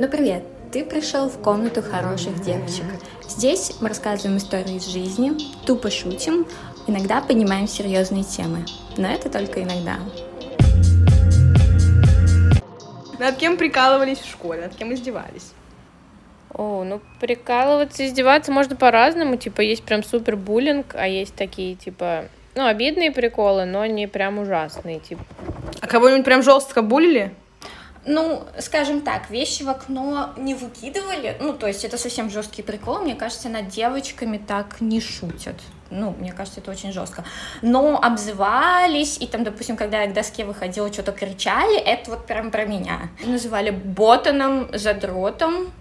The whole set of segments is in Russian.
Ну привет! Ты пришел в комнату хороших девочек. Здесь мы рассказываем истории из жизни, тупо шутим, иногда поднимаем серьезные темы. Но это только иногда. Над кем прикалывались в школе, над кем издевались? О, ну прикалываться, издеваться можно по-разному. Типа есть прям супер буллинг, а есть такие типа ну, обидные приколы, но не прям ужасные, типа. А кого-нибудь прям жестко булили? Ну, скажем так, вещи в окно не выкидывали. Ну, то есть это совсем жесткий прикол. Мне кажется, над девочками так не шутят. Ну, мне кажется, это очень жестко. Но обзывались, и там, допустим, когда я к доске выходила, что-то кричали, это вот прям про меня. Называли ботаном, задротом,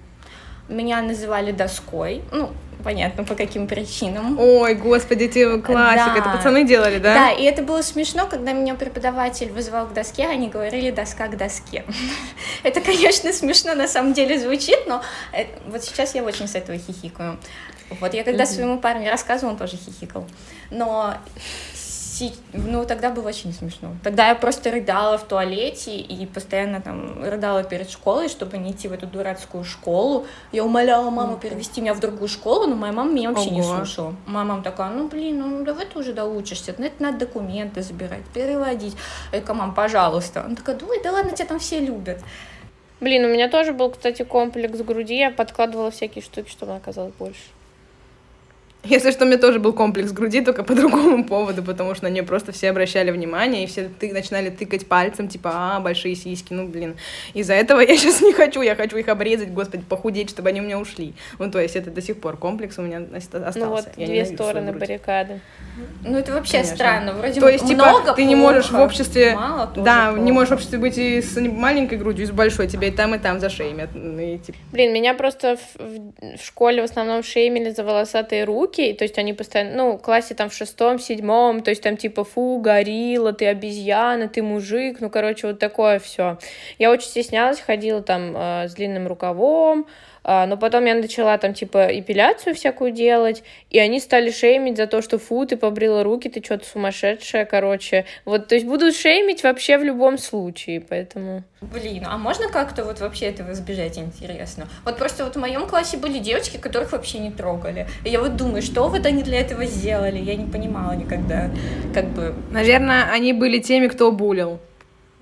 меня называли доской. Ну, понятно, по каким причинам. Ой, господи, эти классика, да. это пацаны делали, да? Да, и это было смешно, когда меня преподаватель вызывал к доске, они говорили доска к доске. это, конечно, смешно на самом деле звучит, но вот сейчас я очень с этого хихикаю. Вот я когда своему парню рассказывала, он тоже хихикал. Но ну, тогда было очень смешно. Тогда я просто рыдала в туалете и постоянно там рыдала перед школой, чтобы не идти в эту дурацкую школу. Я умоляла маму перевести меня в другую школу, но моя мама меня вообще Ого. не слушала. Моя мама такая, ну, блин, ну, давай ты уже доучишься, ну, это надо документы забирать, переводить. Я такая, мам, пожалуйста. Она такая, ой, да ладно, тебя там все любят. Блин, у меня тоже был, кстати, комплекс груди, я подкладывала всякие штуки, чтобы она оказалась больше. Если что, у меня тоже был комплекс груди, только по другому поводу, потому что на нее просто все обращали внимание, и все ты, начинали тыкать пальцем, типа, а, большие сиськи, ну, блин. Из-за этого я сейчас не хочу, я хочу их обрезать, господи, похудеть, чтобы они у меня ушли. Ну, то есть это до сих пор комплекс у меня остался. Ну, вот я две стороны баррикады. Ну, это вообще Конечно. странно, вроде То есть, типа, много типа, ты не можешь в обществе... Мало, да, плохо. не можешь в обществе быть и с маленькой грудью, и с большой, тебя и там, и там зашеймят. И, типа... Блин, меня просто в, в школе в основном шеймили за волосатые руки, руки, то есть они постоянно, ну, в классе там в шестом, седьмом, то есть там типа, фу, горилла, ты обезьяна, ты мужик, ну, короче, вот такое все. Я очень стеснялась, ходила там э, с длинным рукавом, но потом я начала там, типа, эпиляцию всякую делать, и они стали шеймить за то, что фу, ты побрила руки, ты что-то сумасшедшая, короче. Вот, то есть будут шеймить вообще в любом случае, поэтому... Блин, а можно как-то вот вообще этого избежать, интересно? Вот просто вот в моем классе были девочки, которых вообще не трогали. И я вот думаю, что вот они для этого сделали? Я не понимала никогда, как бы... Наверное, они были теми, кто булил.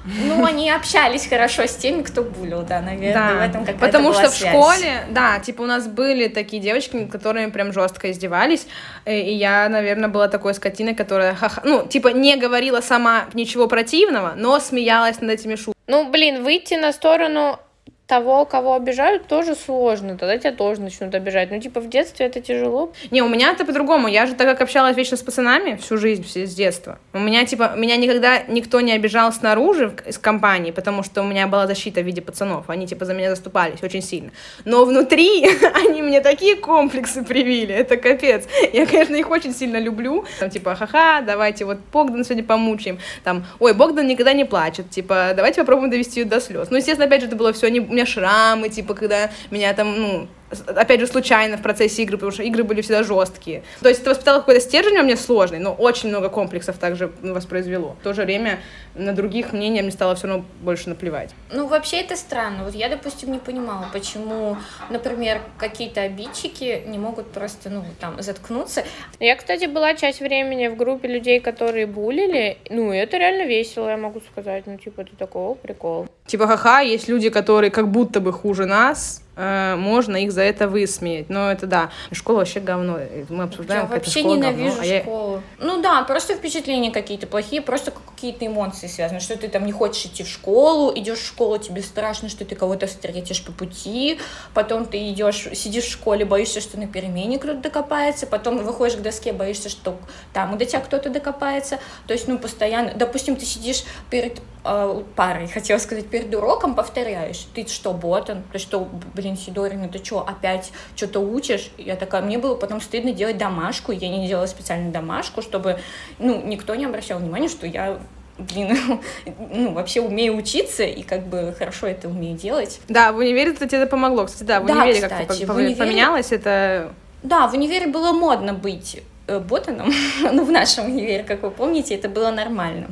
Ну, они общались хорошо с теми, кто булил, да, наверное, да. в этом какая-то Потому что в школе, да, типа у нас были такие девочки, над которыми прям жестко издевались, э, и я, наверное, была такой скотиной, которая, ха-ха, ну, типа не говорила сама ничего противного, но смеялась над этими шутками. Ну, блин, выйти на сторону того, кого обижают, тоже сложно. Тогда тебя тоже начнут обижать. Ну, типа, в детстве это тяжело. Не, у меня это по-другому. Я же так как общалась вечно с пацанами всю жизнь, все с детства. У меня, типа, меня никогда никто не обижал снаружи из компании, потому что у меня была защита в виде пацанов. Они, типа, за меня заступались очень сильно. Но внутри они мне такие комплексы привили. Это капец. Я, конечно, их очень сильно люблю. Там, типа, ха-ха, давайте вот Богдан сегодня помучаем. Там, ой, Богдан никогда не плачет. Типа, давайте попробуем довести ее до слез. Ну, естественно, опять же, это было все не меня шрамы, типа, когда меня там, ну, опять же, случайно в процессе игры, потому что игры были всегда жесткие. То есть это воспитало какой-то стержень у меня сложный, но очень много комплексов также воспроизвело. В то же время на других мнения мне стало все равно больше наплевать. Ну, вообще это странно. Вот я, допустим, не понимала, почему, например, какие-то обидчики не могут просто, ну, там, заткнуться. Я, кстати, была часть времени в группе людей, которые булили. Ну, это реально весело, я могу сказать. Ну, типа, это такой, прикол. Типа, ха-ха, есть люди, которые как будто бы хуже нас, можно их за это высмеять. Но это да, школа вообще говно. Мы обсуждаем, я вообще школа ненавижу говно, школу. А я... Ну да, просто впечатления какие-то плохие, просто какие-то эмоции связаны, что ты там не хочешь идти в школу, идешь в школу, тебе страшно, что ты кого-то встретишь по пути, потом ты идешь, сидишь в школе, боишься, что на перемене кто-то докопается, потом выходишь к доске, боишься, что там до тебя кто-то докопается. То есть, ну, постоянно, допустим, ты сидишь перед э, парой, хотела сказать, перед уроком повторяешь, ты что, ботан, ты что, блин, Сидорина, ты что, опять что-то учишь? Я такая, мне было потом стыдно делать домашку, я не делала специально домашку, чтобы, ну, никто не обращал внимания, что я блин, ну, вообще умею учиться и как бы хорошо это умею делать. Да, в универе, это помогло. Кстати, да, в да, универе как-то универе... поменялось это... Да, в универе было модно быть э, ботаном, ну, в нашем универе, как вы помните, это было нормально.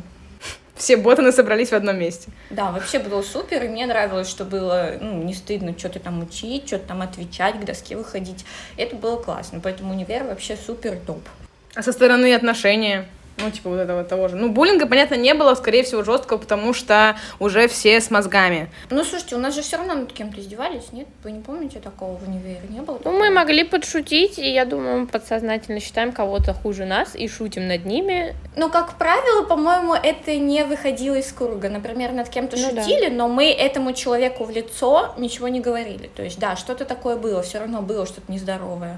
Все ботаны собрались в одном месте. Да, вообще было супер, и мне нравилось, что было ну, не стыдно что-то там учить, что-то там отвечать, к доске выходить. Это было классно, поэтому универ вообще супер топ. А со стороны отношения? Ну, типа вот этого того же. Ну, буллинга, понятно, не было, скорее всего, жесткого, потому что уже все с мозгами. Ну, слушайте, у нас же все равно над кем-то издевались, нет? Вы не помните такого в универе? Не было? Ну, мы могли подшутить, и я думаю, мы подсознательно считаем кого-то хуже нас и шутим над ними. Ну, как правило, по-моему, это не выходило из круга. Например, над кем-то ну, шутили, да. но мы этому человеку в лицо ничего не говорили. То есть, да, что-то такое было, все равно было что-то нездоровое.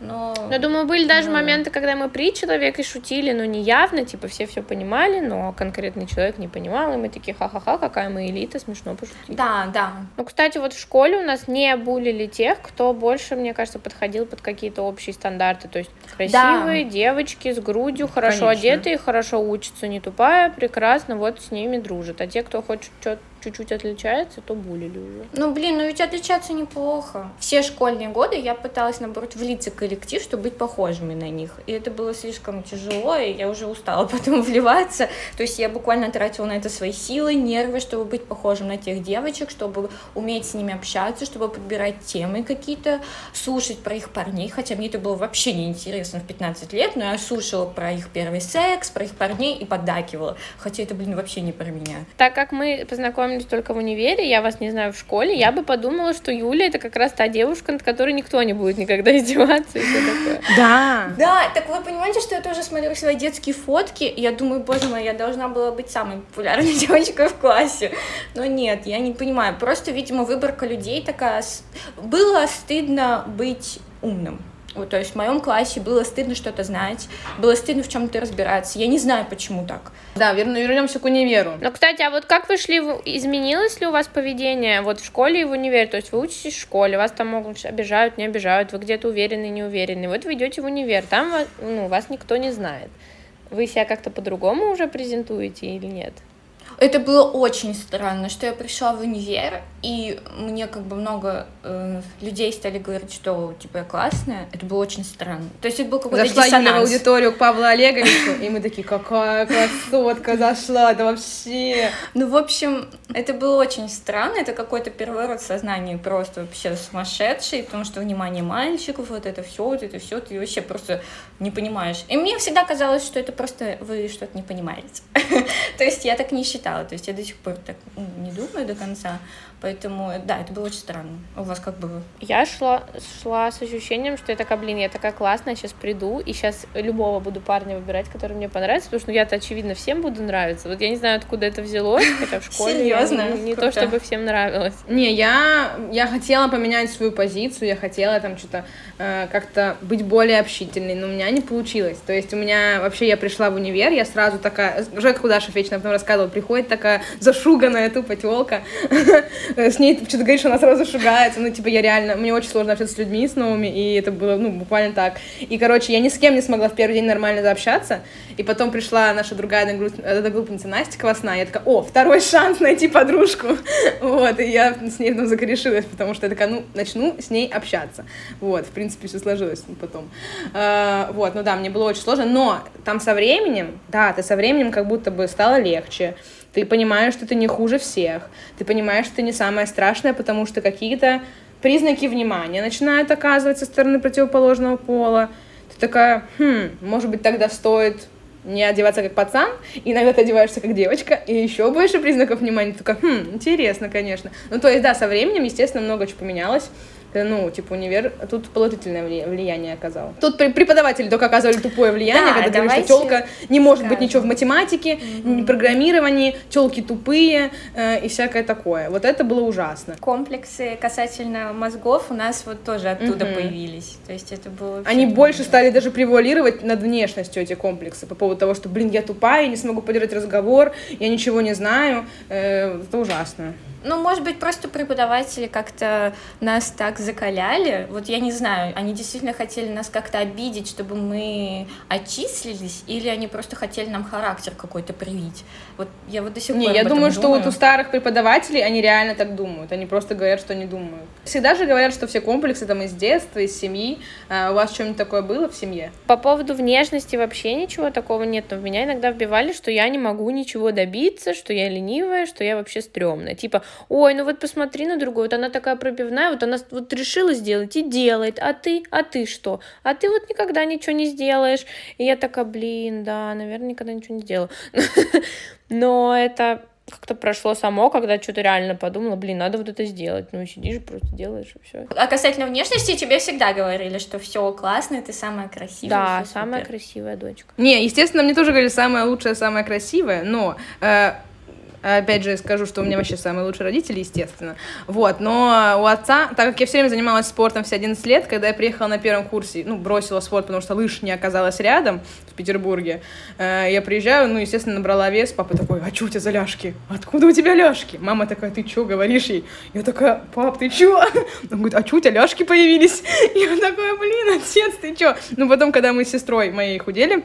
Но... Я думаю, были даже ну, моменты, когда мы при человеке шутили, но не явно, типа все все понимали, но конкретный человек не понимал, и мы такие, ха-ха-ха, какая мы элита, смешно пошутить. Да, да. Ну, кстати, вот в школе у нас не булили тех, кто больше, мне кажется, подходил под какие-то общие стандарты, то есть красивые да. девочки с грудью, хорошо Конечно. одетые, хорошо учатся, не тупая, прекрасно, вот с ними дружат, а те, кто хочет что-то чуть-чуть отличается, то булили уже. Ну, блин, ну ведь отличаться неплохо. Все школьные годы я пыталась, наоборот, влиться в коллектив, чтобы быть похожими на них. И это было слишком тяжело, и я уже устала потом вливаться. То есть я буквально тратила на это свои силы, нервы, чтобы быть похожим на тех девочек, чтобы уметь с ними общаться, чтобы подбирать темы какие-то, слушать про их парней, хотя мне это было вообще неинтересно в 15 лет, но я слушала про их первый секс, про их парней и поддакивала. Хотя это, блин, вообще не про меня. Так как мы познакомились познакомились только в универе, я вас не знаю в школе, я бы подумала, что Юля это как раз та девушка, над которой никто не будет никогда издеваться и все такое. Да. Да, так вы понимаете, что я тоже смотрю свои детские фотки, и я думаю, боже мой, я должна была быть самой популярной девочкой в классе. Но нет, я не понимаю. Просто, видимо, выборка людей такая... Было стыдно быть умным. Вот, то есть в моем классе было стыдно что-то знать, было стыдно в чем-то разбираться. Я не знаю, почему так. Да, верно, вернемся к универу. Ну, кстати, а вот как вы шли, изменилось ли у вас поведение вот в школе и в универе? То есть вы учитесь в школе, вас там могут обижают, не обижают, вы где-то уверены, не уверены. Вот вы идете в универ, там ну, вас никто не знает. Вы себя как-то по-другому уже презентуете или нет? Это было очень странно, что я пришла в универ, и мне как бы много э, людей стали говорить, что типа я классная. Это было очень странно. То есть это был какой-то Зашла диссонанс. Юля в аудиторию к Павлу Олеговичу, и мы такие, какая красотка зашла, это вообще... Ну, в общем, это было очень странно, это какой-то переворот сознания просто вообще сумасшедший, потому что внимание мальчиков, вот это все, вот это все, ты вообще просто не понимаешь. И мне всегда казалось, что это просто вы что-то не понимаете. То есть я так не считала. То есть я до сих пор так ну, не думаю до конца. Поэтому, да, это было очень странно. У вас как было? Я шла, шла с ощущением, что я такая, блин, я такая классная, сейчас приду, и сейчас любого буду парня выбирать, который мне понравится, потому что ну, я-то, очевидно, всем буду нравиться. Вот я не знаю, откуда это взялось, хотя в школе Серьезно? Я, не, не то, чтобы всем нравилось. Не, я, я хотела поменять свою позицию, я хотела там что-то э, как-то быть более общительной, но у меня не получилось. То есть у меня вообще, я пришла в универ, я сразу такая, Жека Кудашев вечно потом рассказывал, приходит такая зашуганная тупо телка, с ней что-то говоришь, она сразу шугается, ну, типа, я реально, мне очень сложно общаться с людьми, с новыми, и это было, ну, буквально так. И, короче, я ни с кем не смогла в первый день нормально заобщаться, и потом пришла наша другая одногруппница Настя Квасна, я такая, о, второй шанс найти подружку, вот, и я с ней потом закорешилась, потому что я такая, ну, начну с ней общаться, вот, в принципе, все сложилось потом, а, вот, ну да, мне было очень сложно, но там со временем, да, ты со временем как будто бы стало легче, ты понимаешь, что ты не хуже всех. Ты понимаешь, что ты не самое страшное, потому что какие-то признаки внимания начинают оказывать со стороны противоположного пола. Ты такая, хм, может быть, тогда стоит не одеваться как пацан, иногда ты одеваешься как девочка, и еще больше признаков внимания. Такая, хм, интересно, конечно. Ну, то есть, да, со временем, естественно, много чего поменялось ну, типа, универ тут положительное влияние оказал. Тут преподаватели только оказывали тупое влияние, да, когда говорили, что телка не может скажем. быть ничего в математике, mm-hmm. программировании, телки тупые э, и всякое такое. Вот это было ужасно. Комплексы касательно мозгов у нас вот тоже оттуда mm-hmm. появились. То есть это было... Они больше стали даже превуалировать над внешностью эти комплексы по поводу того, что, блин, я тупая, я не смогу поддержать разговор, я ничего не знаю. Э, это ужасно. Ну, может быть, просто преподаватели как-то нас так закаляли. Вот я не знаю, они действительно хотели нас как-то обидеть, чтобы мы отчислились, или они просто хотели нам характер какой-то привить. Вот я вот до сих Не, пор я об этом думаю, что вот у старых преподавателей они реально так думают. Они просто говорят, что они думают. Всегда же говорят, что все комплексы там из детства, из семьи. А у вас что-нибудь такое было в семье? По поводу внешности вообще ничего такого нет, но в меня иногда вбивали, что я не могу ничего добиться, что я ленивая, что я вообще стрёмная. Типа, ой, ну вот посмотри на другую, вот она такая пробивная, вот она вот решила сделать и делает, а ты, а ты что? А ты вот никогда ничего не сделаешь. И я такая, блин, да, наверное, никогда ничего не сделаю. Но это как-то прошло само, когда что-то реально подумала, блин, надо вот это сделать. Ну, сидишь, просто делаешь, и все. А касательно внешности, тебе всегда говорили, что все классно, ты самая красивая. Да, самая супер. красивая дочка. Не, естественно, мне тоже говорили самое лучшее, самое красивое, но э, опять же скажу, что у меня вообще самые лучшие родители, естественно. Вот, но у отца, так как я все время занималась спортом все 11 лет, когда я приехала на первом курсе, ну, бросила спорт, потому что лыж не оказалась рядом в Петербурге, э, я приезжаю, ну, естественно, набрала вес, папа такой, а что у тебя за ляжки? Откуда у тебя ляжки? Мама такая, ты что говоришь ей? Я такая, пап, ты чё? Он говорит, а что у тебя ляжки появились? Я такая, блин, отец, ты чё? Ну, потом, когда мы с сестрой моей худели,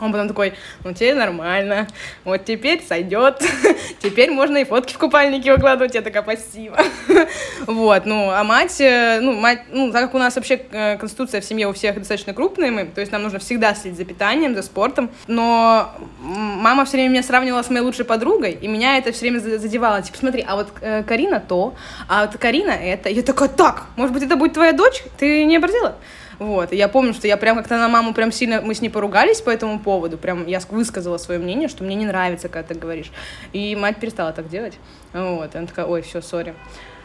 он потом такой, ну теперь нормально, вот теперь сойдет, теперь можно и фотки в купальнике выкладывать, я такая спасибо. Вот, ну, а мать, э, ну, мать, ну, так как у нас вообще э, конституция в семье у всех достаточно крупная, мы, то есть нам нужно всегда следить за питанием, за спортом, но мама все время меня сравнивала с моей лучшей подругой, и меня это все время за- задевало, типа, смотри, а вот э, Карина то, а вот Карина это, я такая, так, может быть, это будет твоя дочь, ты не обратила? Вот, и я помню, что я прям как-то на маму прям сильно, мы с ней поругались по этому поводу, прям я ск- высказала свое мнение, что мне не нравится, когда ты говоришь. И мать перестала так делать. Вот, и она такая, ой, все, сори.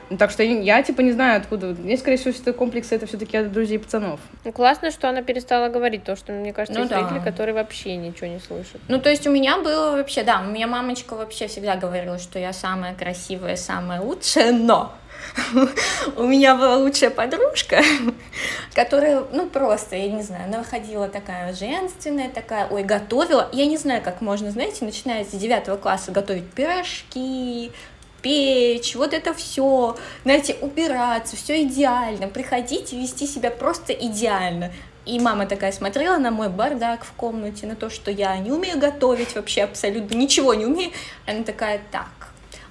Ну, так что я, я, типа, не знаю, откуда. Мне, скорее всего, все это комплексы, это все-таки от друзей пацанов. Ну, классно, что она перестала говорить, то, что, мне кажется, Ну есть да. родители, которые вообще ничего не слышат. Ну, то есть у меня было вообще, да, у меня мамочка вообще всегда говорила, что я самая красивая, самая лучшая, но у меня была лучшая подружка, которая, ну, просто, я не знаю, она выходила такая женственная, такая, ой, готовила. Я не знаю, как можно, знаете, начиная с девятого класса готовить пирожки, печь, вот это все, знаете, убираться, все идеально, приходить и вести себя просто идеально. И мама такая смотрела на мой бардак в комнате, на то, что я не умею готовить вообще абсолютно, ничего не умею. Она такая, так,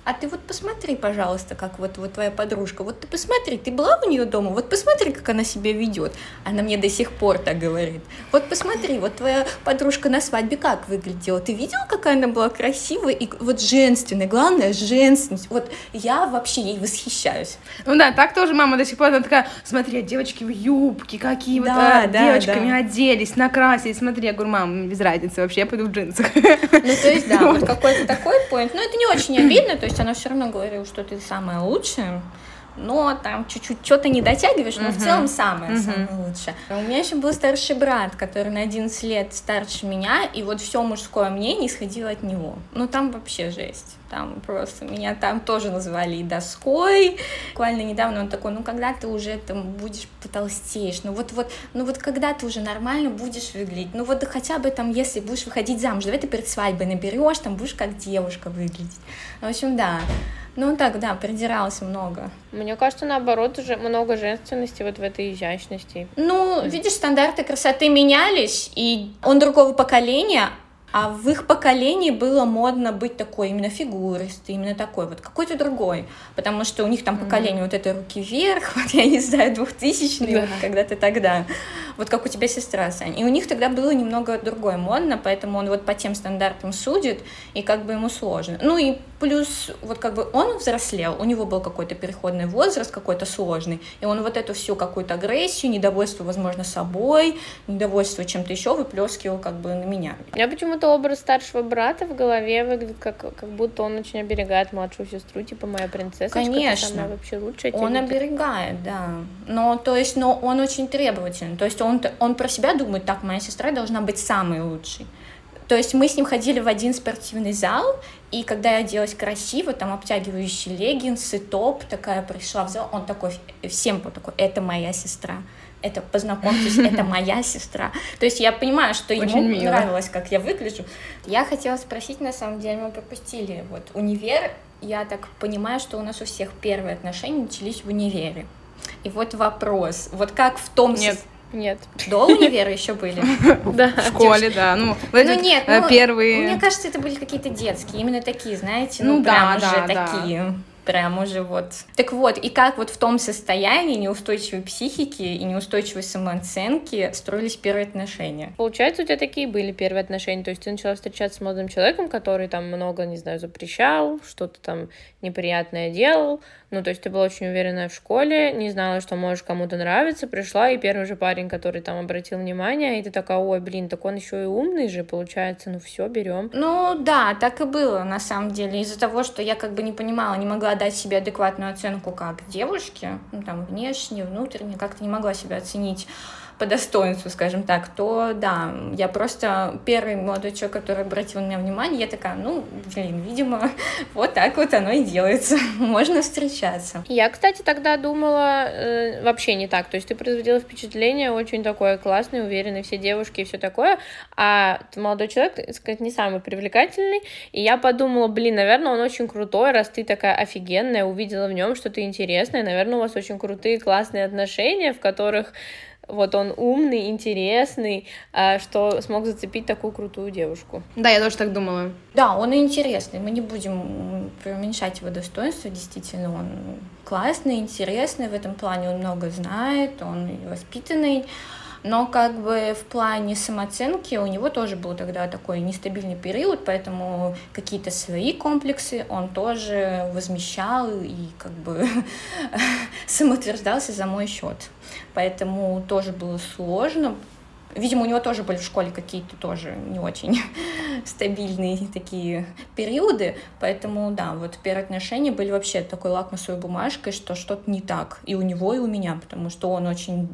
а ты вот посмотри, пожалуйста, как вот, вот твоя подружка, вот ты посмотри, ты была у нее дома, вот посмотри, как она себя ведет. Она мне до сих пор так говорит. Вот посмотри, вот твоя подружка на свадьбе как выглядела, ты видел, какая она была красивая и вот женственная, главное, женственность. Вот я вообще ей восхищаюсь. Ну да, так тоже мама до сих пор, она такая, смотри, а девочки в юбке, какие вот Да, а, да, девочками да. оделись, накрасились, смотри, я говорю, мам, без разницы вообще, я пойду в джинсах. Ну, то есть, да, вот какой-то такой поинт. Но это не очень обидно, то есть она все равно говорила, что ты самая лучшая. Но там чуть-чуть что-то не дотягиваешь, но в целом самое, самое лучшее. У меня еще был старший брат, который на 11 лет старше меня, и вот все мужское мнение исходило от него. Ну там вообще жесть. Там просто меня там тоже называли и доской. Буквально недавно он такой, ну когда ты уже там будешь потолстеешь, ну вот вот, ну вот когда ты уже нормально будешь выглядеть, ну вот хотя бы там, если будешь выходить замуж, давай ты перед свадьбой наберешь, там будешь как девушка выглядеть. В общем, да. Ну так, да, придирался много. Мне кажется, наоборот, уже много женственности вот в этой изящности. Ну, видишь, стандарты красоты менялись, и он другого поколения, а в их поколении было модно быть такой именно фигуристый, именно такой вот, какой-то другой. Потому что у них там поколение вот этой руки вверх, вот я не знаю, двухтысячные, вот когда-то тогда. Вот как у тебя сестра, Сань. И у них тогда было немного другое модно, поэтому он вот по тем стандартам судит, и как бы ему сложно. Ну и плюс, вот как бы он взрослел, у него был какой-то переходный возраст, какой-то сложный, и он вот эту всю какую-то агрессию, недовольство, возможно, собой, недовольство чем-то еще выплескивал как бы на меня. У меня почему-то образ старшего брата в голове выглядит как, как будто он очень оберегает младшую сестру, типа моя принцесса. Конечно. Самая вообще лучшая. Он оберегает, да. Но, то есть, но он очень требовательный. То есть он, он про себя думает, так, моя сестра должна быть самой лучшей. То есть мы с ним ходили в один спортивный зал, и когда я оделась красиво, там обтягивающие леггинсы, топ, такая пришла в зал, он такой, всем был такой, это моя сестра. Это познакомьтесь, это моя сестра. То есть я понимаю, что ему мило. нравилось, как я выгляжу. Я хотела спросить, на самом деле, мы пропустили вот универ, я так понимаю, что у нас у всех первые отношения начались в универе. И вот вопрос, вот как в том... Нет. Нет. До универа еще были? Да. В школе, да. Ну, ну нет, э, первые... Мне кажется, это были какие-то детские, именно такие, знаете, ну, ну прям уже такие. Прям уже вот. Так вот, и как вот в том состоянии неустойчивой психики и неустойчивой самооценки строились первые отношения? Получается, у тебя такие были первые отношения, то есть ты начала встречаться с молодым человеком, который там много, не знаю, запрещал, что-то там неприятное делал, ну, то есть ты была очень уверенная в школе, не знала, что можешь кому-то нравиться, пришла, и первый же парень, который там обратил внимание, и ты такая, ой, блин, так он еще и умный же, получается, ну все, берем. Ну, да, так и было, на самом деле, из-за того, что я как бы не понимала, не могла дать себе адекватную оценку как девушке, ну, там, внешне, внутренне, как-то не могла себя оценить по достоинству, скажем так, то да, я просто первый молодой человек, который обратил на меня внимание, я такая, ну, блин, видимо, вот так вот оно и делается, можно встречаться. Я, кстати, тогда думала э, вообще не так, то есть ты производила впечатление очень такое классное, уверенное, все девушки и все такое, а молодой человек, так сказать, не самый привлекательный, и я подумала, блин, наверное, он очень крутой, раз ты такая офигенная, увидела в нем что-то интересное, наверное, у вас очень крутые, классные отношения, в которых вот он умный, интересный, а, что смог зацепить такую крутую девушку. Да, я тоже так думала. Да, он интересный, мы не будем преуменьшать его достоинства, действительно, он классный, интересный в этом плане, он много знает, он воспитанный, но как бы в плане самооценки у него тоже был тогда такой нестабильный период, поэтому какие-то свои комплексы он тоже возмещал и как бы самоутверждался за мой счет. Поэтому тоже было сложно, Видимо, у него тоже были в школе какие-то тоже не очень стабильные такие периоды, поэтому, да, вот первые отношения были вообще такой лакмусовой бумажкой, что что-то не так и у него, и у меня, потому что он очень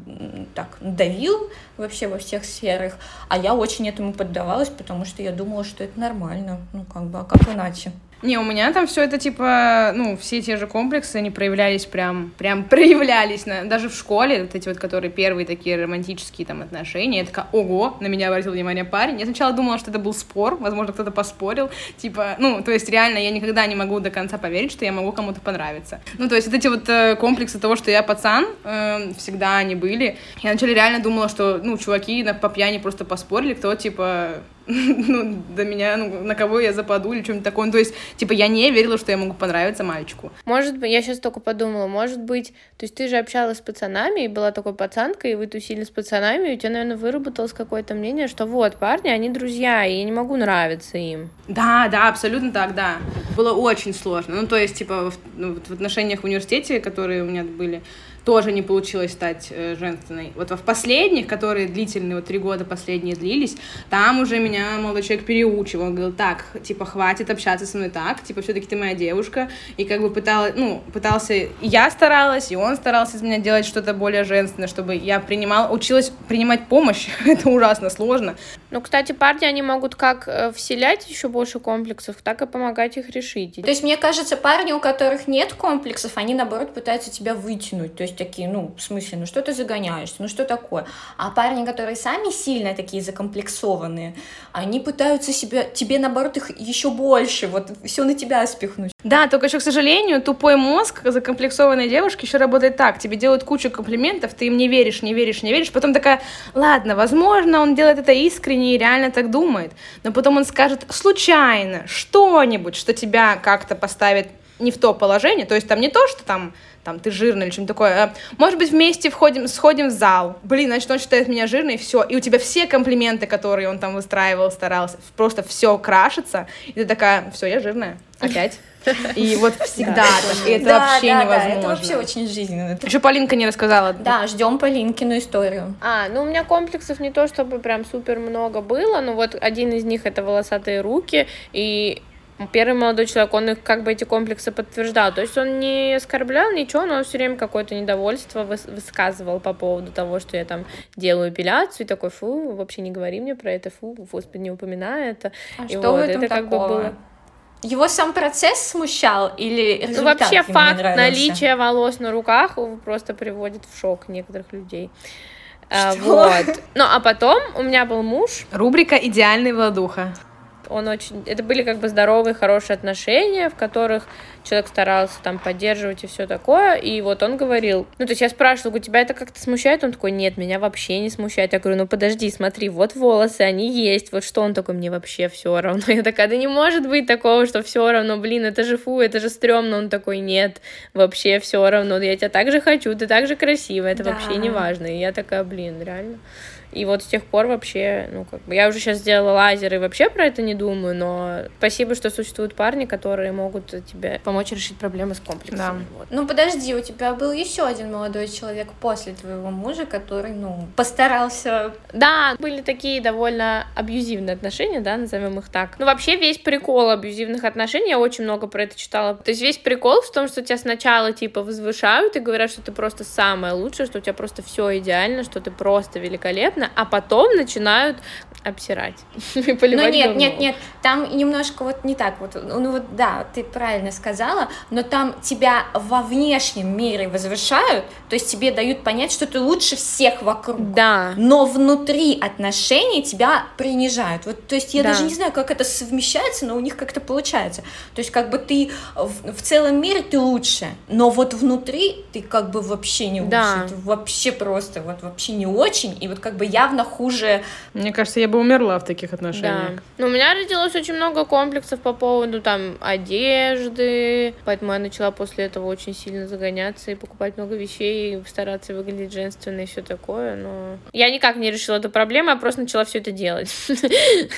так давил вообще во всех сферах, а я очень этому поддавалась, потому что я думала, что это нормально, ну, как бы, а как иначе? Не, у меня там все это типа, ну, все те же комплексы, они проявлялись прям, прям проявлялись, на, даже в школе, вот эти вот, которые первые такие романтические там отношения, я такая, ого, на меня обратил внимание парень. Я сначала думала, что это был спор, возможно, кто-то поспорил, типа, ну, то есть реально я никогда не могу до конца поверить, что я могу кому-то понравиться. Ну, то есть вот эти вот э, комплексы того, что я пацан, э, всегда они были. Я вначале реально думала, что, ну, чуваки на, по пьяни просто поспорили, кто, типа, ну, до меня, ну, на кого я западу или что-нибудь такое. Ну, то есть, типа, я не верила, что я могу понравиться мальчику. Может быть, я сейчас только подумала, может быть, то есть ты же общалась с пацанами, и была такой пацанкой, и вы тусили с пацанами, и у тебя, наверное, выработалось какое-то мнение, что вот, парни, они друзья, и я не могу нравиться им. Да, да, абсолютно так, да. Было очень сложно. Ну, то есть, типа, в, ну, в отношениях в университете, которые у меня были, тоже не получилось стать э, женственной. Вот в последних, которые длительные, вот три года последние длились, там уже меня молодой человек переучивал. Он говорил, так, типа, хватит общаться со мной так, типа, все-таки ты моя девушка. И как бы пыталась, ну, пытался, и я старалась, и он старался из меня делать что-то более женственное, чтобы я принимала, училась принимать помощь. Это ужасно сложно. Ну, кстати, парни, они могут как э, вселять еще больше комплексов, так и помогать их решить. То есть, мне кажется, парни, у которых нет комплексов, они, наоборот, пытаются тебя вытянуть. То есть, такие, ну, в смысле, ну что ты загоняешься, ну что такое? А парни, которые сами сильно такие закомплексованные, они пытаются себя, тебе, наоборот, их еще больше, вот все на тебя спихнуть. Да, только еще, к сожалению, тупой мозг закомплексованной девушки еще работает так. Тебе делают кучу комплиментов, ты им не веришь, не веришь, не веришь. Потом такая, ладно, возможно, он делает это искренне и реально так думает. Но потом он скажет случайно что-нибудь, что тебя как-то поставит не в то положение. То есть там не то, что там там, ты жирный или что-нибудь такое. А, может быть, вместе входим, сходим в зал. Блин, значит, он считает меня жирной, и все. И у тебя все комплименты, которые он там выстраивал, старался, просто все крашится. И ты такая, все, я жирная. Опять. И вот всегда, и это вообще невозможно. это вообще очень жизненно. Еще Полинка не рассказала. Да, ждем Полинкину историю. А, ну у меня комплексов не то, чтобы прям супер много было, но вот один из них это волосатые руки, и первый молодой человек, он их как бы эти комплексы подтверждал. То есть он не оскорблял ничего, но он все время какое-то недовольство высказывал по поводу того, что я там делаю эпиляцию, и такой, фу, вообще не говори мне про это, фу, господи, не упоминай это. А и что вот, в этом это такого? как бы было. Его сам процесс смущал или результат Ну, вообще факт наличия волос на руках просто приводит в шок некоторых людей. А, что? Вот. Ну, а потом у меня был муж. Рубрика «Идеальный владуха» он очень... Это были как бы здоровые, хорошие отношения, в которых человек старался там поддерживать и все такое, и вот он говорил, ну, то есть я спрашивала, у тебя это как-то смущает? Он такой, нет, меня вообще не смущает. Я говорю, ну, подожди, смотри, вот волосы, они есть, вот что он такой, мне вообще все равно. Я такая, да не может быть такого, что все равно, блин, это же фу, это же стрёмно. Он такой, нет, вообще все равно, я тебя так же хочу, ты так же красивая, это да. вообще не важно. И я такая, блин, реально. И вот с тех пор вообще, ну, как бы, я уже сейчас сделала лазер и вообще про это не думаю, но спасибо, что существуют парни, которые могут тебе помочь решить проблемы с комплексами. Да. Вот. Ну, подожди, у тебя был еще один молодой человек после твоего мужа, который, ну, постарался... Да, были такие довольно абьюзивные отношения, да, назовем их так. Ну, вообще весь прикол абьюзивных отношений, я очень много про это читала. То есть весь прикол в том, что тебя сначала, типа, возвышают и говорят, что ты просто самое лучшее, что у тебя просто все идеально, что ты просто великолепна, а потом начинают и поливать Ну нет, говно. нет, нет, там немножко вот не так вот, ну вот да, ты правильно сказала, но там тебя во внешнем мире возвышают, то есть тебе дают понять, что ты лучше всех вокруг. Да. Но внутри отношений тебя принижают. Вот, то есть я да. даже не знаю, как это совмещается, но у них как-то получается. То есть как бы ты в, в целом мире ты лучше, но вот внутри ты как бы вообще не лучше, да. ты вообще просто вот вообще не очень, и вот как бы явно хуже. Мне кажется, я бы умерла в таких отношениях. Да. Но у меня родилось очень много комплексов по поводу там одежды, поэтому я начала после этого очень сильно загоняться и покупать много вещей, и стараться выглядеть женственно и все такое, но я никак не решила эту проблему, я просто начала все это делать.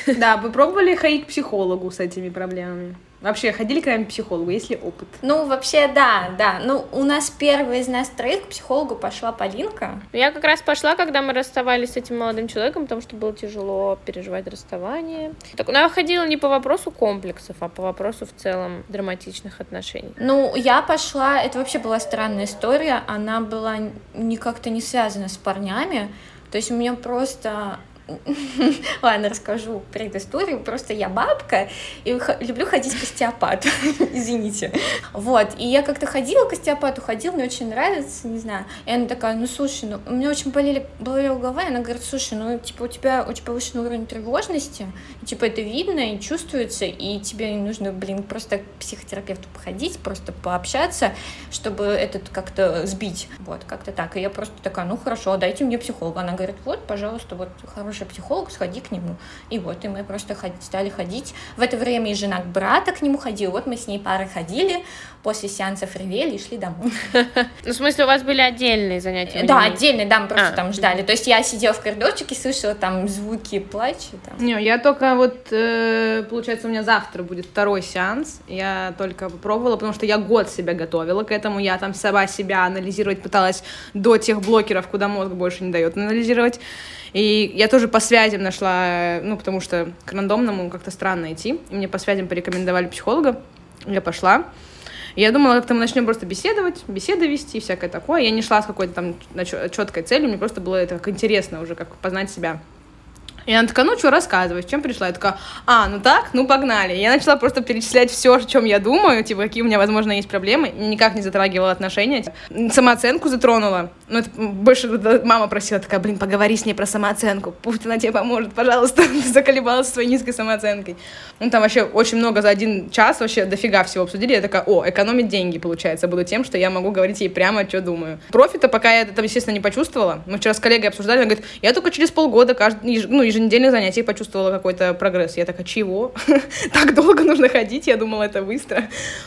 Да, вы пробовали ходить к психологу с этими проблемами? Вообще, ходили когда-нибудь к психологу? Есть ли опыт? Ну, вообще, да, да. Ну, у нас первая из нас троих к психологу пошла Полинка. Я как раз пошла, когда мы расставались с этим молодым человеком, потому что было тяжело переживать расставание. Так, ну, я ходила не по вопросу комплексов, а по вопросу в целом драматичных отношений. Ну, я пошла, это вообще была странная история, она была не как-то не связана с парнями, то есть у меня просто Ладно, расскажу предысторию. Просто я бабка и люблю ходить к остеопату. Извините. Вот. И я как-то ходила к остеопату, ходила, мне очень нравится, не знаю. И она такая, ну слушай, ну у меня очень болели, болела голова, и она говорит, слушай, ну типа у тебя очень повышенный уровень тревожности, и, типа это видно и чувствуется, и тебе нужно, блин, просто к психотерапевту походить, просто пообщаться, чтобы этот как-то сбить. Вот, как-то так. И я просто такая, ну хорошо, дайте мне психолога. Она говорит, вот, пожалуйста, вот хороший хороший психолог, сходи к нему. И вот, и мы просто стали ходить. В это время и жена брата к нему ходила. Вот мы с ней пары ходили, после сеансов ревели и шли домой. Ну, в смысле, у вас были отдельные занятия? Да, отдельные, да, мы просто а. там ждали. То есть я сидела в коридорчике, слышала там звуки плача. Не, я только вот, э, получается, у меня завтра будет второй сеанс. Я только попробовала, потому что я год себя готовила к этому. Я там сама себя анализировать пыталась до тех блокеров, куда мозг больше не дает анализировать. И я тоже по связям нашла, ну, потому что к рандомному как-то странно идти. И мне по связям порекомендовали психолога. Я пошла. Я думала, как-то мы начнем просто беседовать, беседы вести, всякое такое. Я не шла с какой-то там четкой целью, мне просто было это как интересно уже, как познать себя. И она такая, ну что, рассказывай, с чем пришла? Я такая, а, ну так, ну погнали. Я начала просто перечислять все, о чем я думаю, типа, какие у меня, возможно, есть проблемы. Никак не затрагивала отношения. Самооценку затронула. Ну, это больше мама просила, такая, блин, поговори с ней про самооценку. Пусть она тебе поможет, пожалуйста. Заколебалась своей низкой самооценкой. Ну, там вообще очень много за один час, вообще дофига всего обсудили. Я такая, о, экономить деньги, получается, буду тем, что я могу говорить ей прямо, что думаю. Профита пока я это, естественно, не почувствовала. Мы вчера с коллегой обсуждали, она говорит, я только через полгода каждый, ну, еженедельных занятий почувствовала какой-то прогресс. Я такая, чего? так долго нужно ходить? Я думала, это быстро.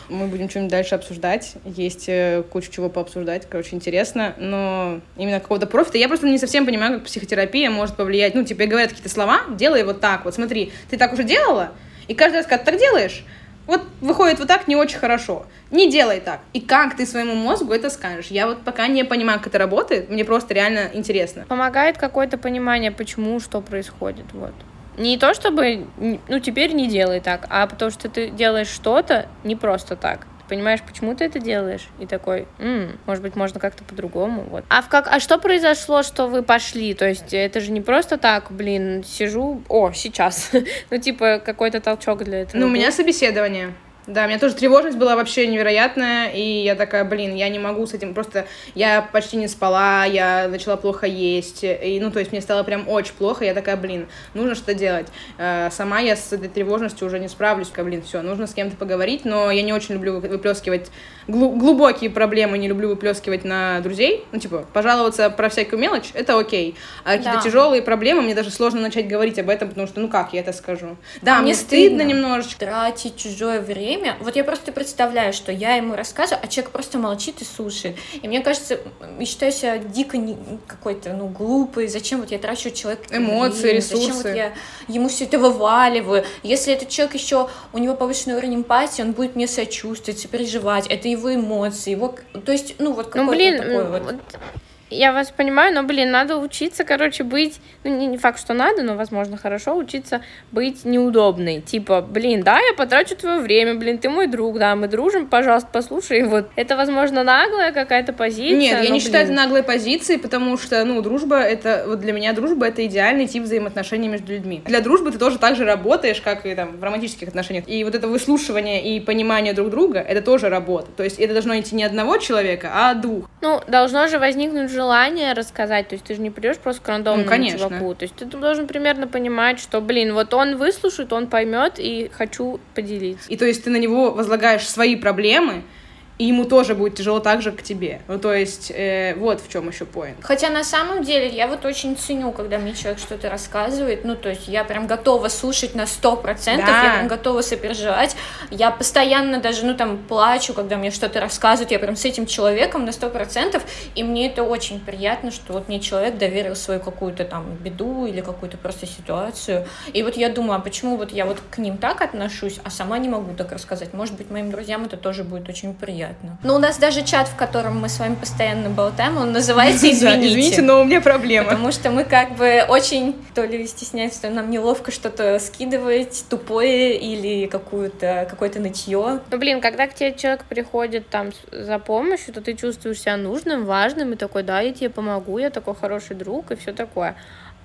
Мы будем что-нибудь дальше обсуждать. Есть э, куча чего пообсуждать. Короче, интересно. Но именно какого-то профита я просто не совсем понимаю, как психотерапия может повлиять. Ну, тебе говорят какие-то слова, делай вот так. Вот смотри, ты так уже делала? И каждый раз, когда ты так делаешь, вот выходит вот так не очень хорошо. Не делай так. И как ты своему мозгу это скажешь? Я вот пока не понимаю, как это работает. Мне просто реально интересно. Помогает какое-то понимание, почему, что происходит. Вот. Не то чтобы, ну, теперь не делай так, а потому что ты делаешь что-то не просто так понимаешь, почему ты это делаешь, и такой, М, может быть, можно как-то по-другому, вот. А в как, а что произошло, что вы пошли? То есть это же не просто так, блин, сижу, о, сейчас, ну типа какой-то толчок для этого. Ну у меня собеседование. Да, у меня тоже тревожность была вообще невероятная, и я такая, блин, я не могу с этим, просто я почти не спала, я начала плохо есть, и, ну, то есть мне стало прям очень плохо, я такая, блин, нужно что-то делать. Э, сама я с этой тревожностью уже не справлюсь, как, блин, все, нужно с кем-то поговорить, но я не очень люблю выплескивать глубокие проблемы, не люблю выплескивать на друзей, ну, типа, пожаловаться про всякую мелочь, это окей, а какие-то да. тяжелые проблемы, мне даже сложно начать говорить об этом, потому что, ну, как я это скажу? Да, мне, мне стыдно, стыдно немножечко. Тратить чужое время время, вот я просто представляю, что я ему рассказываю, а человек просто молчит и слушает. И мне кажется, я считаю себя дико не, какой-то, ну, глупый, зачем вот я трачу человек эмоции, время, ресурсы. Зачем вот я ему все это вываливаю. Если этот человек еще, у него повышенный уровень эмпатии, он будет мне сочувствовать, сопереживать, это его эмоции, его, то есть, ну, вот какой-то ну, блин, такой вот я вас понимаю, но, блин, надо учиться, короче, быть, ну, не, не факт, что надо, но, возможно, хорошо учиться быть неудобной. Типа, блин, да, я потрачу твое время, блин, ты мой друг, да, мы дружим, пожалуйста, послушай. Вот это, возможно, наглая какая-то позиция. Нет, я не блин... считаю это наглой позицией, потому что, ну, дружба, это, вот для меня дружба — это идеальный тип взаимоотношений между людьми. Для дружбы ты тоже так же работаешь, как и там в романтических отношениях. И вот это выслушивание и понимание друг друга — это тоже работа. То есть это должно идти не одного человека, а двух. Ну, должно же возникнуть желание рассказать, то есть ты же не придешь просто к рандомному ну, конечно. чуваку, то есть ты должен примерно понимать, что, блин, вот он выслушает, он поймет и хочу поделиться. И то есть ты на него возлагаешь свои проблемы, и ему тоже будет тяжело так же к тебе. Ну, то есть, э, вот в чем еще поинт. Хотя на самом деле я вот очень ценю, когда мне человек что-то рассказывает, ну, то есть я прям готова слушать на сто процентов, да. я прям готова сопереживать, я постоянно даже, ну, там, плачу, когда мне что-то рассказывают, я прям с этим человеком на сто процентов, и мне это очень приятно, что вот мне человек доверил свою какую-то там беду или какую-то просто ситуацию, и вот я думаю, а почему вот я вот к ним так отношусь, а сама не могу так рассказать, может быть, моим друзьям это тоже будет очень приятно приятно. Ну, у нас даже чат, в котором мы с вами постоянно болтаем, он называется «Извините». Извините, но у меня проблема. Потому что мы как бы очень то ли стесняемся, что нам неловко что-то скидывать тупое или какую-то, какое-то нытье. Ну, блин, когда к тебе человек приходит там за помощью, то ты чувствуешь себя нужным, важным, и такой, да, я тебе помогу, я такой хороший друг, и все такое.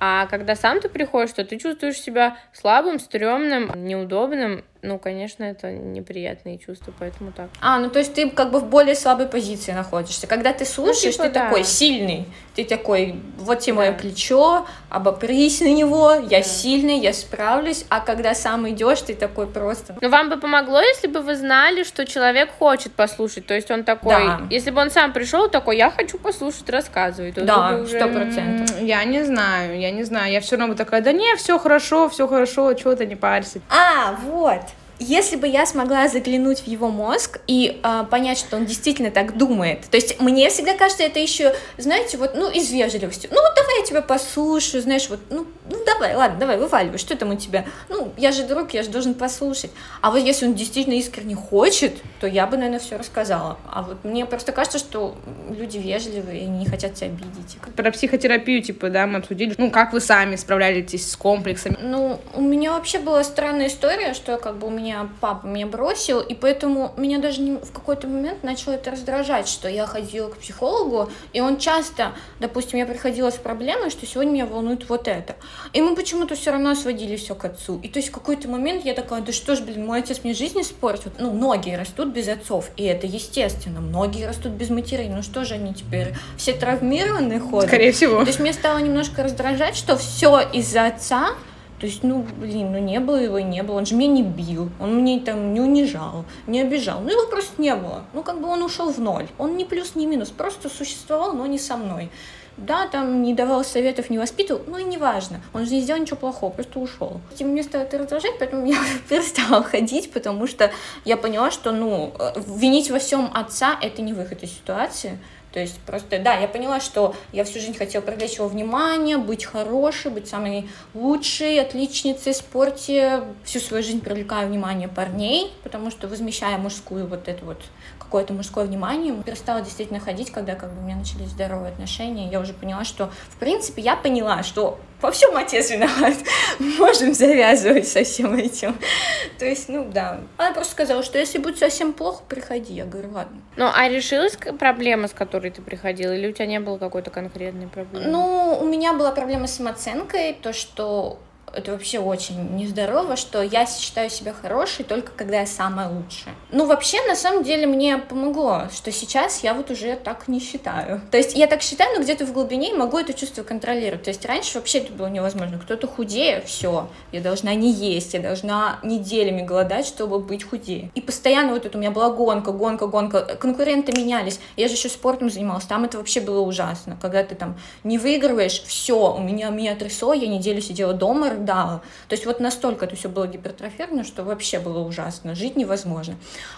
А когда сам ты приходишь, то ты чувствуешь себя слабым, стрёмным, неудобным, ну, конечно, это неприятные чувства, поэтому так. А, ну то есть ты как бы в более слабой позиции находишься. Когда ты слушаешь, ну, типа, ты да. такой сильный, ты такой, вот тебе да. мое плечо, обопрись на него, я да. сильный, я справлюсь, а когда сам идешь, ты такой просто... Ну, вам бы помогло, если бы вы знали, что человек хочет послушать, то есть он такой, да. если бы он сам пришел такой, я хочу послушать, рассказывай. Да, сто процентов. Я не знаю, я не знаю, я все равно бы такая, да не, все хорошо, все хорошо, чего ты не парься. А, вот, если бы я смогла заглянуть в его мозг и э, понять, что он действительно так думает, то есть мне всегда кажется, это еще, знаете, вот, ну, из вежливости, ну, вот давай я тебя послушаю, знаешь, вот, ну, ну, давай, ладно, давай, вываливай, что там у тебя, ну, я же друг, я же должен послушать, а вот если он действительно искренне хочет, то я бы, наверное, все рассказала, а вот мне просто кажется, что люди вежливые и не хотят тебя обидеть. Про психотерапию, типа, да, мы обсудили, ну, как вы сами справлялись с комплексами? Ну, у меня вообще была странная история, что как бы у меня меня папа меня бросил, и поэтому меня даже не, в какой-то момент начало это раздражать, что я ходила к психологу, и он часто, допустим, я приходила с проблемой, что сегодня меня волнует вот это. И мы почему-то все равно сводили все к отцу. И то есть в какой-то момент я такая, да что ж, блин, мой отец мне жизнь испортил. Ну, многие растут без отцов, и это естественно. Многие растут без матерей. Ну что же они теперь? Все травмированные ходят? Скорее всего. То есть мне стало немножко раздражать, что все из-за отца, то есть, ну, блин, ну не было его и не было. Он же меня не бил, он мне там не унижал, не обижал. Ну, его просто не было. Ну, как бы он ушел в ноль. Он не плюс, не минус, просто существовал, но не со мной. Да, там не давал советов, не воспитывал, но и не важно. Он же не сделал ничего плохого, просто ушел. И мне стало это раздражать, поэтому я перестала ходить, потому что я поняла, что, ну, э, винить во всем отца — это не выход из ситуации. То есть просто, да, я поняла, что я всю жизнь хотела привлечь его внимание, быть хорошей, быть самой лучшей, отличницей в спорте. Всю свою жизнь привлекаю внимание парней, потому что возмещая мужскую вот эту вот какое-то мужское внимание. Перестала действительно ходить, когда как бы у меня начались здоровые отношения. Я уже поняла, что, в принципе, я поняла, что во всем отец виноват. Можем завязывать со всем этим. То есть, ну да. Она просто сказала, что если будет совсем плохо, приходи. Я говорю, ладно. Ну, а решилась проблема, с которой ты приходила, или у тебя не было какой-то конкретной проблемы? Ну, у меня была проблема с самооценкой, то, что это вообще очень нездорово, что я считаю себя хорошей только когда я самая лучшая. Ну, вообще, на самом деле, мне помогло, что сейчас я вот уже так не считаю. То есть я так считаю, но где-то в глубине могу это чувство контролировать. То есть раньше вообще это было невозможно. Кто-то худее, все, я должна не есть, я должна неделями голодать, чтобы быть худее. И постоянно вот это у меня была гонка, гонка, гонка. Конкуренты менялись. Я же еще спортом занималась, там это вообще было ужасно. Когда ты там не выигрываешь, все, у меня меня трясло, я неделю сидела дома, рыдала. То есть вот настолько это все было гипертрофировано, что вообще было ужасно, жить невозможно.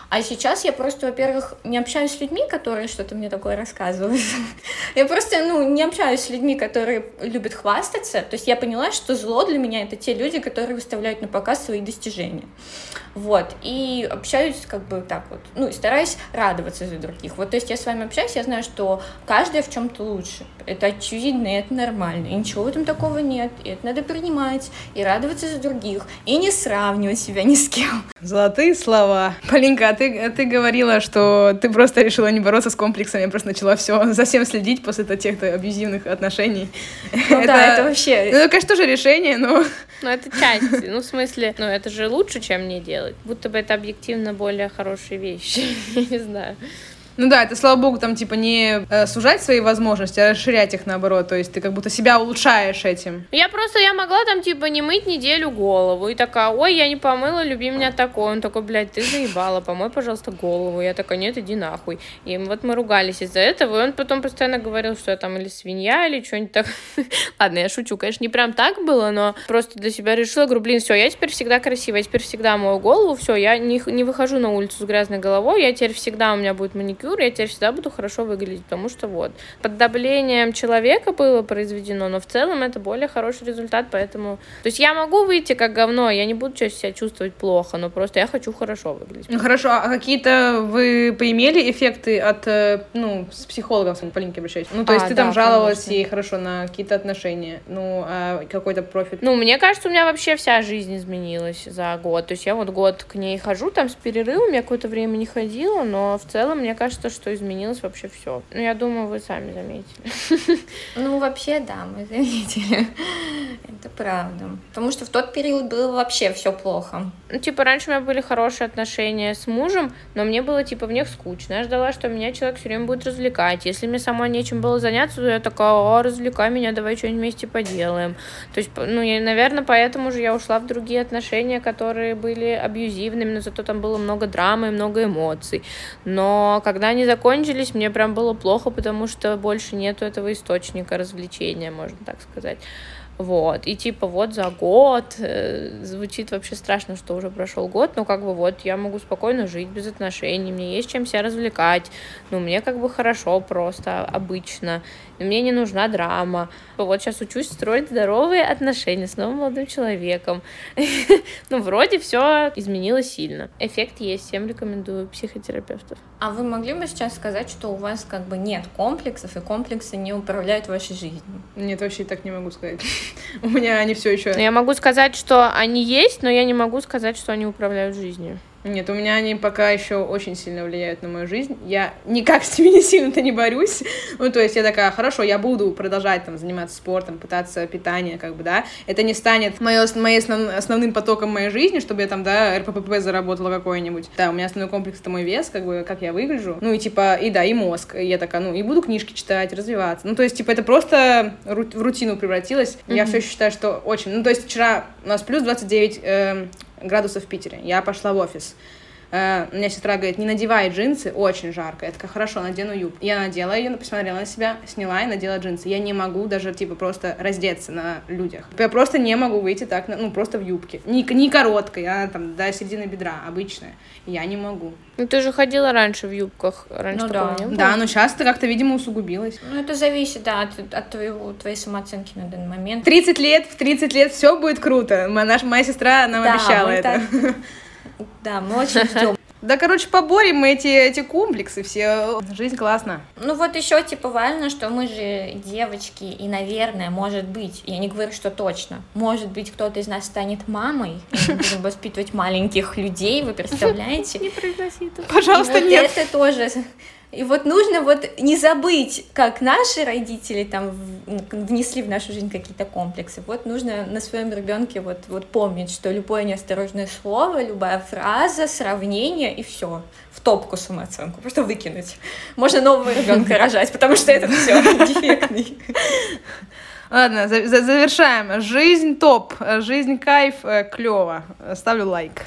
А сейчас я просто, во-первых, не общаюсь с людьми, которые что-то мне такое рассказывают. Я просто, ну, не общаюсь с людьми, которые любят хвастаться. То есть я поняла, что зло для меня — это те люди, которые выставляют на показ свои достижения. Вот. И общаюсь как бы так вот. Ну, и стараюсь радоваться за других. Вот, то есть я с вами общаюсь, я знаю, что каждый в чем-то лучше. Это очевидно, и это нормально. И ничего в этом такого нет. И это надо принимать, и радоваться за других, и не сравнивать себя ни с кем. Золотые слова. Полинка, а ты, а ты говорила, что ты просто решила не бороться с комплексами, просто начала все за всем следить после тех абьюзивных отношений. Ну это, да, это вообще... Ну, конечно, тоже решение, но... Ну, это часть. Ну, в смысле, ну, это же лучше, чем не делать. Будто бы это объективно более хорошие вещи. Не знаю. Ну да, это, слава богу, там, типа, не э, сужать свои возможности, а расширять их, наоборот. То есть ты как будто себя улучшаешь этим. Я просто, я могла там, типа, не мыть неделю голову. И такая, ой, я не помыла, люби меня такой. Он такой, блядь, ты заебала, помой, пожалуйста, голову. Я такая, нет, иди нахуй. И вот мы ругались из-за этого, и он потом постоянно говорил, что я там или свинья, или что-нибудь так. Ладно, я шучу, конечно, не прям так было, но просто для себя решила, говорю, блин, все, я теперь всегда красивая, я теперь всегда мою голову, все, я не, не выхожу на улицу с грязной головой, я теперь всегда, у меня будет маникюр, маникюр, я теперь всегда буду хорошо выглядеть, потому что вот под давлением человека было произведено, но в целом это более хороший результат, поэтому... То есть я могу выйти как говно, я не буду себя чувствовать плохо, но просто я хочу хорошо выглядеть. Ну хорошо, а какие-то вы поимели эффекты от, э, ну, с психологом, с Полинки обращаюсь? Ну, то есть а, ты да, там жаловалась конечно. ей хорошо на какие-то отношения, ну, а какой-то профит? Ну, мне кажется, у меня вообще вся жизнь изменилась за год, то есть я вот год к ней хожу, там с перерывом, я какое-то время не ходила, но в целом мне кажется, что изменилось вообще все. Ну, я думаю, вы сами заметили. Ну, вообще, да, мы заметили. Это правда. Потому что в тот период было вообще все плохо. Ну, типа, раньше у меня были хорошие отношения с мужем, но мне было, типа, в них скучно. Я ждала, что меня человек все время будет развлекать. Если мне сама нечем было заняться, то я такая, о, развлекай меня, давай что-нибудь вместе поделаем. То есть, ну, я, наверное, поэтому же я ушла в другие отношения, которые были абьюзивными, но зато там было много драмы и много эмоций. Но когда они закончились, закончились, мне прям было плохо, потому что больше нету этого источника развлечения, можно так сказать. Вот, и типа вот за год, э, звучит вообще страшно, что уже прошел год, но как бы вот я могу спокойно жить без отношений, мне есть чем себя развлекать, ну мне как бы хорошо просто, обычно, мне не нужна драма. Вот сейчас учусь строить здоровые отношения с новым молодым человеком. Ну, вроде все изменилось сильно. Эффект есть, всем рекомендую психотерапевтов. А вы могли бы сейчас сказать, что у вас как бы нет комплексов, и комплексы не управляют вашей жизнью? Нет, вообще так не могу сказать. У меня они все еще. Я могу сказать, что они есть, но я не могу сказать, что они управляют жизнью. Нет, у меня они пока еще очень сильно влияют на мою жизнь. Я никак с ними не сильно-то не борюсь. Ну, то есть я такая, хорошо, я буду продолжать там заниматься спортом, пытаться питание, как бы, да. Это не станет моё, моей основ, основным потоком моей жизни, чтобы я там, да, РППП заработала какой-нибудь. Да, у меня основной комплекс это мой вес, как бы, как я выгляжу. Ну, и типа, и да, и мозг. И я такая, ну, и буду книжки читать, развиваться. Ну, то есть, типа, это просто в рутину превратилось. Mm-hmm. Я все считаю, что очень... Ну, то есть, вчера у нас плюс 29 э, градусов в Питере. Я пошла в офис. Uh, у меня сестра говорит, не надевай джинсы, очень жарко. Я такая, хорошо, надену юбку. Я надела ее, посмотрела на себя, сняла и надела джинсы. Я не могу даже, типа, просто раздеться на людях. Я просто не могу выйти так, ну, просто в юбке. Не, не короткой, а там до середины бедра, обычная. Я не могу. Ну, ты же ходила раньше в юбках, раньше ну, да. не было. Да, но сейчас это как-то, видимо, усугубилось. Ну, это зависит, да, от, от твоего, твоей самооценки на данный момент. 30 лет, в 30 лет все будет круто. Моя, наша, моя сестра нам да, обещала это. Так... Да, мы очень ждем. Да, короче, поборем мы эти, эти комплексы все. Жизнь классная. Ну вот еще типа важно, что мы же девочки, и, наверное, может быть, я не говорю, что точно, может быть, кто-то из нас станет мамой, будем воспитывать маленьких людей, вы представляете? Не произноси это. Пожалуйста, нет. это тоже И вот нужно вот не забыть, как наши родители там внесли в нашу жизнь какие-то комплексы. Вот нужно на своем ребенке вот, вот помнить, что любое неосторожное слово, любая фраза, сравнение и все в топку самооценку, просто выкинуть. Можно нового ребенка рожать, потому что это все дефектный. Ладно, завершаем. Жизнь топ, жизнь кайф, э, клево. Ставлю лайк.